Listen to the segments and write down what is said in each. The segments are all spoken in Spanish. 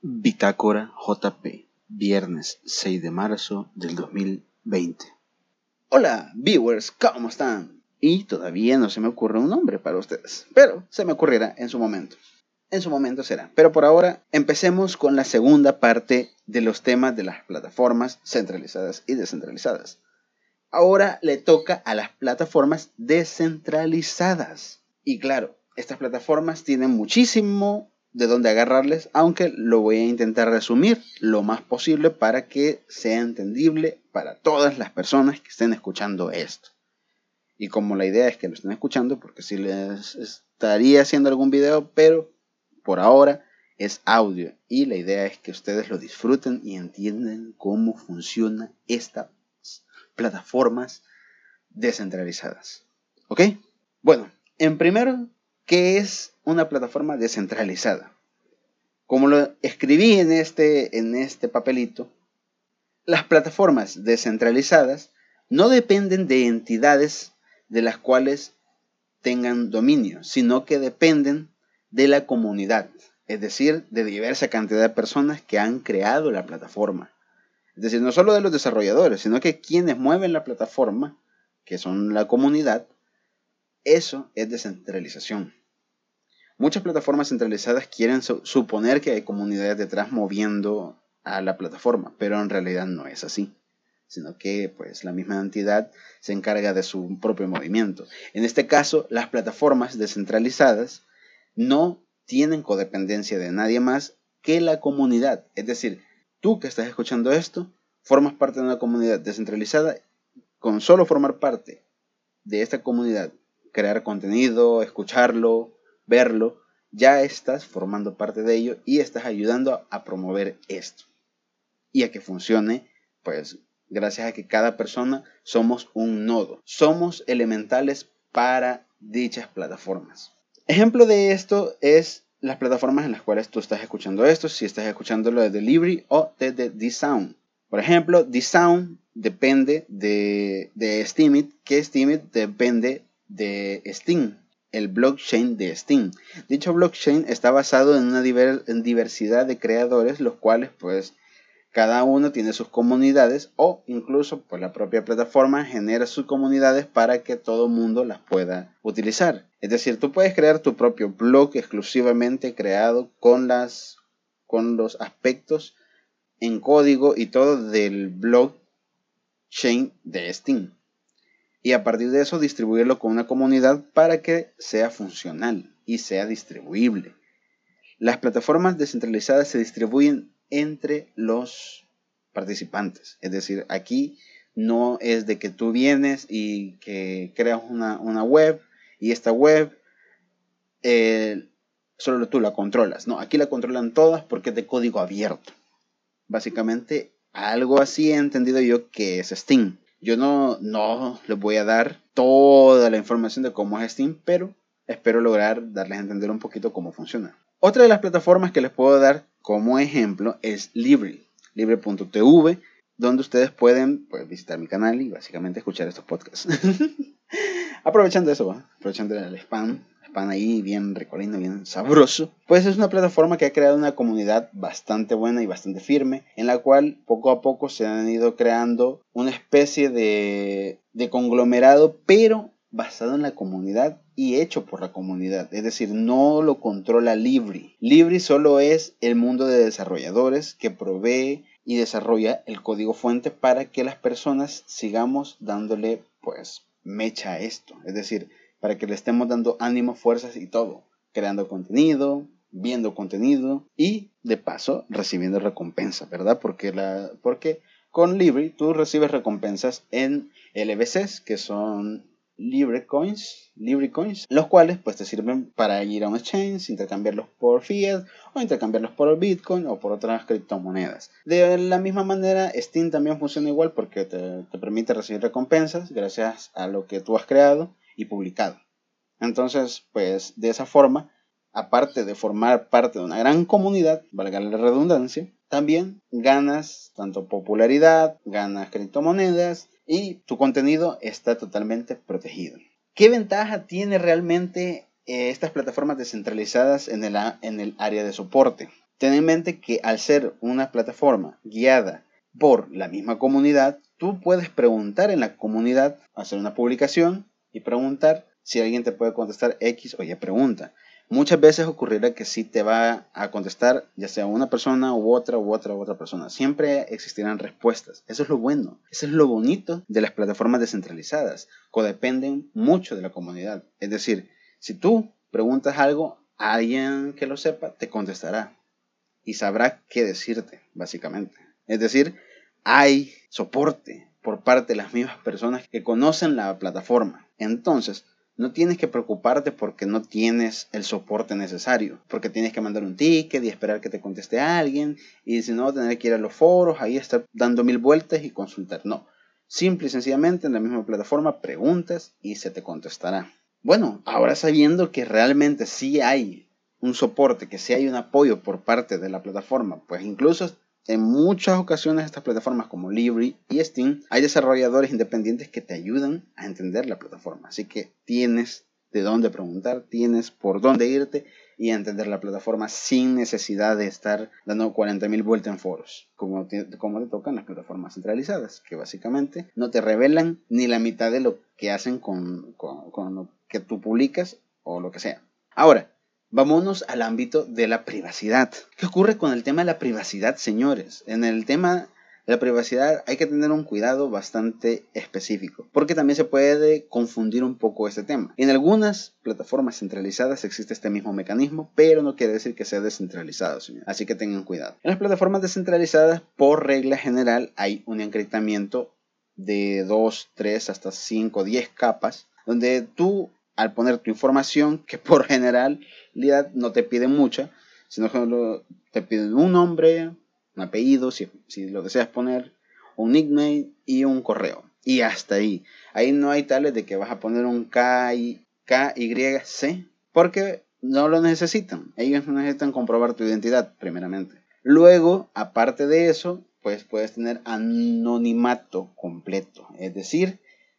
Bitácora JP, viernes 6 de marzo del 2020. Hola, viewers, ¿cómo están? Y todavía no se me ocurre un nombre para ustedes, pero se me ocurrirá en su momento. En su momento será. Pero por ahora, empecemos con la segunda parte de los temas de las plataformas centralizadas y descentralizadas. Ahora le toca a las plataformas descentralizadas. Y claro, estas plataformas tienen muchísimo de dónde agarrarles, aunque lo voy a intentar resumir lo más posible para que sea entendible para todas las personas que estén escuchando esto. Y como la idea es que lo estén escuchando, porque si les estaría haciendo algún video, pero por ahora es audio y la idea es que ustedes lo disfruten y entiendan cómo funciona estas plataformas descentralizadas. ¿Ok? Bueno, en primero ¿Qué es una plataforma descentralizada? Como lo escribí en este, en este papelito, las plataformas descentralizadas no dependen de entidades de las cuales tengan dominio, sino que dependen de la comunidad, es decir, de diversa cantidad de personas que han creado la plataforma. Es decir, no solo de los desarrolladores, sino que quienes mueven la plataforma, que son la comunidad, eso es descentralización. Muchas plataformas centralizadas quieren suponer que hay comunidades detrás moviendo a la plataforma, pero en realidad no es así, sino que pues la misma entidad se encarga de su propio movimiento. En este caso, las plataformas descentralizadas no tienen codependencia de nadie más que la comunidad. Es decir, tú que estás escuchando esto, formas parte de una comunidad descentralizada, con solo formar parte de esta comunidad, crear contenido, escucharlo, verlo, ya estás formando parte de ello y estás ayudando a promover esto. Y a que funcione, pues gracias a que cada persona somos un nodo. Somos elementales para dichas plataformas. Ejemplo de esto es las plataformas en las cuales tú estás escuchando esto, si estás escuchándolo de Delivery o desde D-Sound. Por ejemplo, D-Sound depende de, de Steemit, que Steemit depende de Steam el blockchain de Steam. Dicho blockchain está basado en una diversidad de creadores, los cuales pues cada uno tiene sus comunidades o incluso pues la propia plataforma genera sus comunidades para que todo mundo las pueda utilizar. Es decir, tú puedes crear tu propio blog exclusivamente creado con las con los aspectos en código y todo del blockchain de Steam y a partir de eso distribuirlo con una comunidad para que sea funcional y sea distribuible. Las plataformas descentralizadas se distribuyen entre los participantes. Es decir, aquí no es de que tú vienes y que creas una, web y esta web eh, solo tú la controlas. No, aquí la controlan todas porque es de código abierto. Básicamente, algo así he entendido yo que es Steam. Yo no, no les voy a dar toda la información de cómo es Steam, pero espero lograr darles a entender un poquito cómo funciona. Otra de las plataformas que les puedo dar como ejemplo es Libre, libre.tv, donde ustedes pueden pues, visitar mi canal y básicamente escuchar estos podcasts. aprovechando eso, aprovechando el spam, spam ahí bien recolino, bien sabroso, pues es una plataforma que ha creado una comunidad bastante buena y bastante firme, en la cual poco a poco se han ido creando una especie de, de conglomerado, pero basado en la comunidad y hecho por la comunidad. Es decir, no lo controla Libri. Libri solo es el mundo de desarrolladores que provee y desarrolla el código fuente para que las personas sigamos dándole pues mecha esto. Es decir, para que le estemos dando ánimo, fuerzas y todo. Creando contenido, viendo contenido y de paso recibiendo recompensa, ¿verdad? Porque, la, porque con Libri tú recibes recompensas en LBCs, que son Libre Coins, Libre Coins, los cuales pues te sirven para ir a un exchange, intercambiarlos por fiat o intercambiarlos por Bitcoin o por otras criptomonedas. De la misma manera, Steam también funciona igual porque te, te permite recibir recompensas gracias a lo que tú has creado y publicado. Entonces, pues de esa forma, aparte de formar parte de una gran comunidad, valga la redundancia, también ganas tanto popularidad, ganas criptomonedas y tu contenido está totalmente protegido. ¿Qué ventaja tiene realmente eh, estas plataformas descentralizadas en el, en el área de soporte? ten en mente que al ser una plataforma guiada por la misma comunidad, tú puedes preguntar en la comunidad, hacer una publicación y preguntar si alguien te puede contestar X o Y pregunta. Muchas veces ocurrirá que sí te va a contestar ya sea una persona u otra u otra u otra persona. Siempre existirán respuestas. Eso es lo bueno. Eso es lo bonito de las plataformas descentralizadas. Codependen mucho de la comunidad. Es decir, si tú preguntas algo, alguien que lo sepa te contestará y sabrá qué decirte, básicamente. Es decir, hay soporte por parte de las mismas personas que conocen la plataforma. Entonces, no tienes que preocuparte porque no tienes el soporte necesario, porque tienes que mandar un ticket y esperar que te conteste alguien, y si no, tener que ir a los foros, ahí estar dando mil vueltas y consultar. No, simple y sencillamente en la misma plataforma preguntas y se te contestará. Bueno, ahora sabiendo que realmente sí hay un soporte, que sí hay un apoyo por parte de la plataforma, pues incluso en muchas ocasiones estas plataformas como Libri y Steam hay desarrolladores independientes que te ayudan a entender la plataforma. Así que tienes de dónde preguntar, tienes por dónde irte y entender la plataforma sin necesidad de estar dando 40.000 vueltas en foros, como te, como te tocan las plataformas centralizadas, que básicamente no te revelan ni la mitad de lo que hacen con, con lo que tú publicas o lo que sea. Ahora, Vámonos al ámbito de la privacidad. ¿Qué ocurre con el tema de la privacidad, señores? En el tema de la privacidad hay que tener un cuidado bastante específico, porque también se puede confundir un poco este tema. En algunas plataformas centralizadas existe este mismo mecanismo, pero no quiere decir que sea descentralizado, señores. Así que tengan cuidado. En las plataformas descentralizadas, por regla general, hay un encriptamiento de 2, 3, hasta 5, 10 capas, donde tú al poner tu información, que por generalidad no te piden mucha, sino que te piden un nombre, un apellido, si, lo deseas poner, un nickname y un correo. Y hasta ahí. Ahí no hay tales de que vas a poner un K, y, K, Y, C, porque no lo necesitan. Ellos no necesitan comprobar tu identidad, primeramente. Luego, aparte de eso, pues puedes tener anonimato completo. Es decir,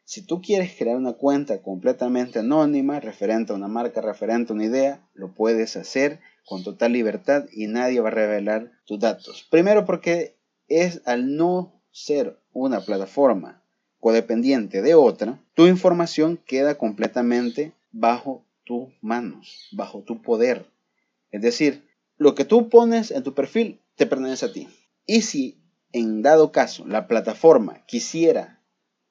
si tú quieres crear una cuenta completamente anónima, referente a una marca, referente a una idea, lo puedes hacer con total libertad y nadie va a revelar tus datos. Primero porque es al no ser una plataforma codependiente de otra, tu información queda completamente bajo tus manos, bajo tu poder. Es decir, lo que tú pones en tu perfil te pertenece a ti. Y si en dado caso la plataforma quisiera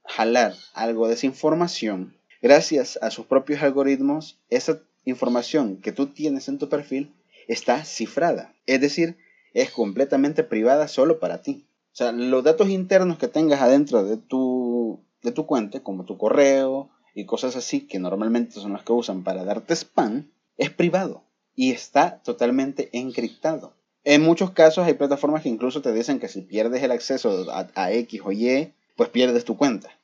jalar algo de esa información, gracias a sus propios algoritmos, esa información que tú tienes en tu perfil está cifrada. Es decir, es completamente privada solo para ti. O sea, los datos internos que tengas adentro de tu, de tu cuenta, como tu correo y cosas así, que normalmente son las que usan para darte spam, es privado y está totalmente encriptado. En muchos casos hay plataformas que incluso te dicen que si pierdes el acceso a X o Y, pues pierdes tu cuenta.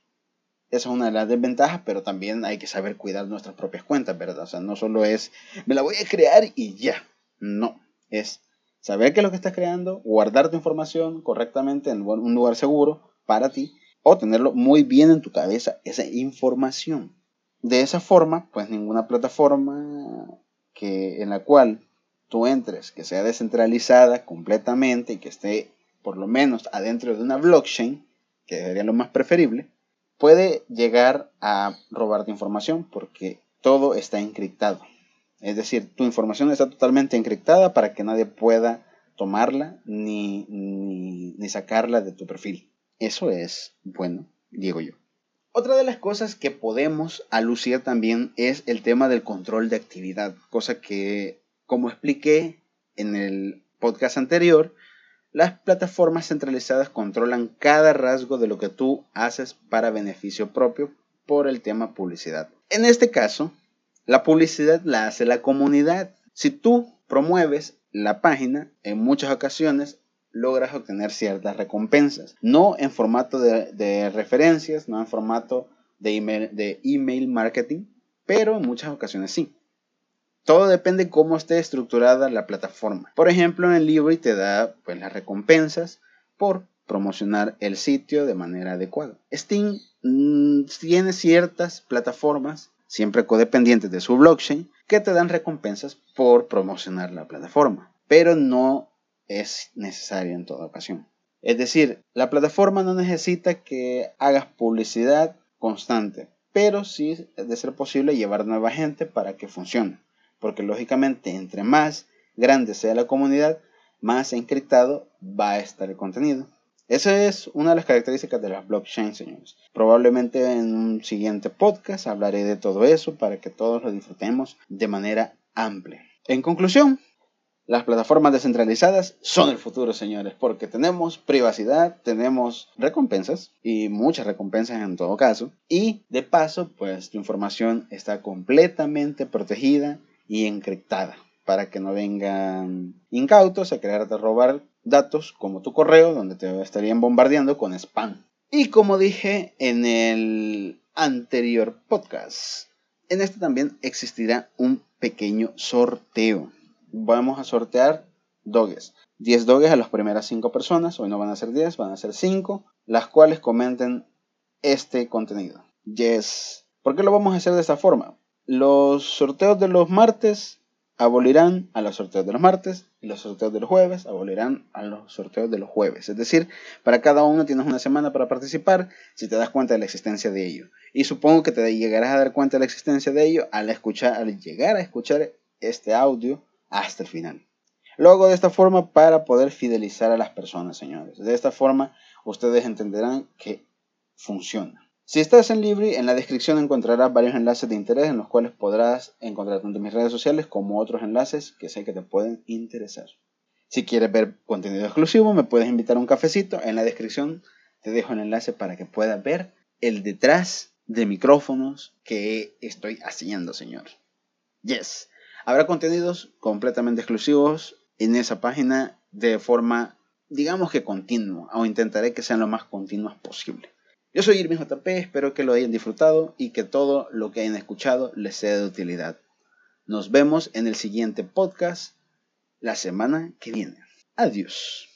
Esa es una de las desventajas, pero también hay que saber cuidar nuestras propias cuentas, ¿verdad? O sea, no solo es, me la voy a crear y ya. No, es saber qué es lo que estás creando, guardar tu información correctamente en un lugar seguro para ti o tenerlo muy bien en tu cabeza, esa información. De esa forma, pues ninguna plataforma que, en la cual tú entres, que sea descentralizada completamente y que esté por lo menos adentro de una blockchain, que sería lo más preferible, puede llegar a robarte información porque todo está encriptado. Es decir, tu información está totalmente encriptada para que nadie pueda tomarla ni, ni, sacarla de tu perfil. Eso es bueno, digo yo. Otra de las cosas que podemos alucir también es el tema del control de actividad, cosa que, como expliqué en el podcast anterior, las plataformas centralizadas controlan cada rasgo de lo que tú haces para beneficio propio por el tema publicidad. En este caso, la publicidad la hace la comunidad. Si tú promueves la página, en muchas ocasiones logras obtener ciertas recompensas. No en formato de, referencias, no en formato de email, marketing, pero en muchas ocasiones sí. Todo depende cómo esté estructurada la plataforma. Por ejemplo, en Libri te da pues, las recompensas por promocionar el sitio de manera adecuada. Steam mm, tiene ciertas plataformas, siempre codependientes de su blockchain, que te dan recompensas por promocionar la plataforma, pero no es necesario en toda ocasión. Es decir, la plataforma no necesita que hagas publicidad constante, pero sí, de ser posible, llevar nueva gente para que funcione. Porque lógicamente, entre más grande sea la comunidad, más encriptado va a estar el contenido. Esa es una de las características de las blockchain, señores. Probablemente en un siguiente podcast hablaré de todo eso para que todos lo disfrutemos de manera amplia. En conclusión, las plataformas descentralizadas son el futuro, señores, porque tenemos privacidad, tenemos recompensas y muchas recompensas en todo caso. Y de paso, pues tu información está completamente protegida y encriptada para que no vengan incautos a quererte robar datos como tu correo, donde te estarían bombardeando con spam. Y como dije en el anterior podcast, en este también existirá un pequeño sorteo. Vamos a sortear doges. 10 doges a las primeras 5 personas. Hoy no van a ser 10, van a ser 5. Las cuales comenten este contenido. Yes. ¿Por qué lo vamos a hacer de esta forma? Los sorteos de los martes abolirán a los sorteos de los martes y los sorteos de los jueves abolirán a los sorteos de los jueves. Es decir, para cada uno tienes una semana para participar si te das cuenta de la existencia de ello. Y supongo que te llegarás a dar cuenta de la existencia de ello al, escuchar, al llegar a escuchar este audio hasta el final. Lo hago de esta forma para poder fidelizar a las personas, señores. De esta forma ustedes entenderán que funciona. Si estás en Libri, en la descripción encontrarás varios enlaces de interés en los cuales podrás encontrar tanto mis redes sociales como otros enlaces que sé que te pueden interesar. Si quieres ver contenido exclusivo, me puedes invitar a un cafecito. En la descripción te dejo el enlace para que puedas ver el detrás de micrófonos que estoy haciendo, señor. Yes. Habrá contenidos completamente exclusivos en esa página de forma, digamos que continua, o intentaré que sean lo más continuas posible. Yo soy Irving JP, espero que lo hayan disfrutado y que todo lo que hayan escuchado les sea de utilidad. Nos vemos en el siguiente podcast la semana que viene. Adiós.